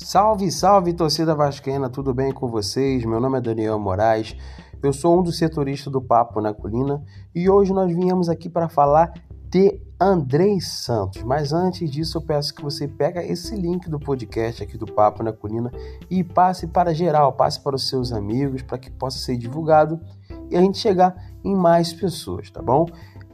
Salve, salve, torcida vascaína, tudo bem com vocês? Meu nome é Daniel Moraes, eu sou um dos setoristas do Papo na Colina e hoje nós viemos aqui para falar de Andrei Santos. Mas antes disso, eu peço que você pegue esse link do podcast aqui do Papo na Colina e passe para geral, passe para os seus amigos, para que possa ser divulgado e a gente chegar em mais pessoas, tá bom?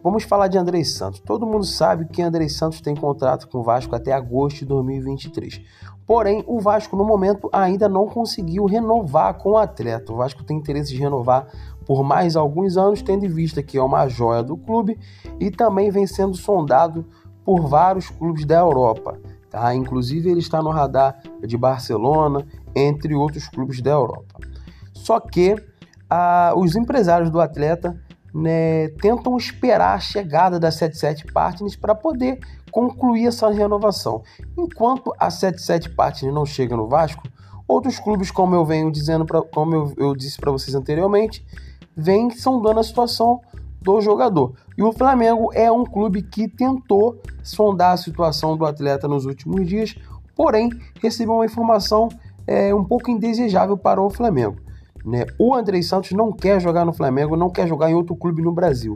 Vamos falar de Andrei Santos. Todo mundo sabe que Andrei Santos tem contrato com o Vasco até agosto de 2023. Porém, o Vasco no momento ainda não conseguiu renovar com o atleta. O Vasco tem interesse de renovar por mais alguns anos, tendo em vista que é uma joia do clube e também vem sendo sondado por vários clubes da Europa. Tá? Inclusive, ele está no radar de Barcelona, entre outros clubes da Europa. Só que ah, os empresários do atleta né, tentam esperar a chegada da 77 Partners para poder concluir essa renovação. Enquanto a 77 Partners não chega no Vasco, outros clubes, como eu venho dizendo, pra, como eu, eu disse para vocês anteriormente, vêm sondando a situação do jogador. E o Flamengo é um clube que tentou sondar a situação do atleta nos últimos dias, porém recebeu uma informação é, um pouco indesejável para o Flamengo. Né? O Andrei Santos não quer jogar no Flamengo, não quer jogar em outro clube no Brasil.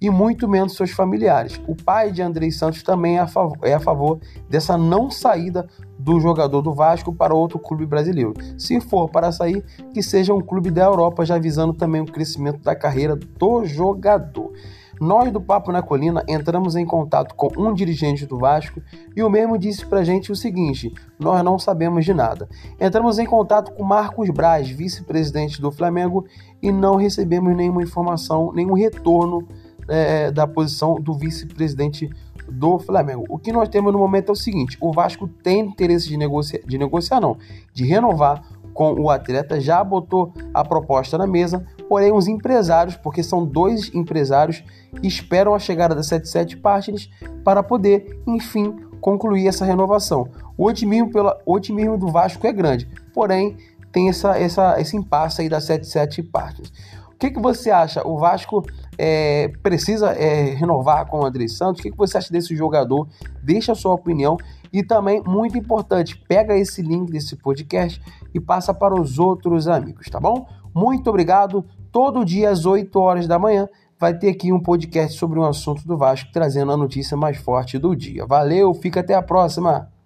E muito menos seus familiares. O pai de Andrei Santos também é a, favor, é a favor dessa não saída do jogador do Vasco para outro clube brasileiro. Se for para sair, que seja um clube da Europa, já visando também o crescimento da carreira do jogador. Nós do Papo na Colina entramos em contato com um dirigente do Vasco e o mesmo disse pra gente o seguinte: nós não sabemos de nada. Entramos em contato com Marcos Braz, vice-presidente do Flamengo, e não recebemos nenhuma informação, nenhum retorno é, da posição do vice-presidente do Flamengo. O que nós temos no momento é o seguinte: o Vasco tem interesse de negociar, de negociar não, de renovar com o atleta, já botou a proposta na mesa, porém os empresários, porque são dois empresários, esperam a chegada da 77 Partners para poder, enfim, concluir essa renovação. O otimismo, pela, o otimismo do Vasco é grande, porém tem essa, essa, esse impasse aí da 77 Partners. O que, que você acha? O Vasco é, precisa é, renovar com o André Santos? O que, você acha desse jogador? Deixa a sua opinião. E também, muito importante, pega esse link desse podcast e passa para os outros amigos, tá bom? Muito obrigado. Todo dia às 8 horas da manhã vai ter aqui um podcast sobre um assunto do Vasco, trazendo a notícia mais forte do dia. Valeu, fica até a próxima!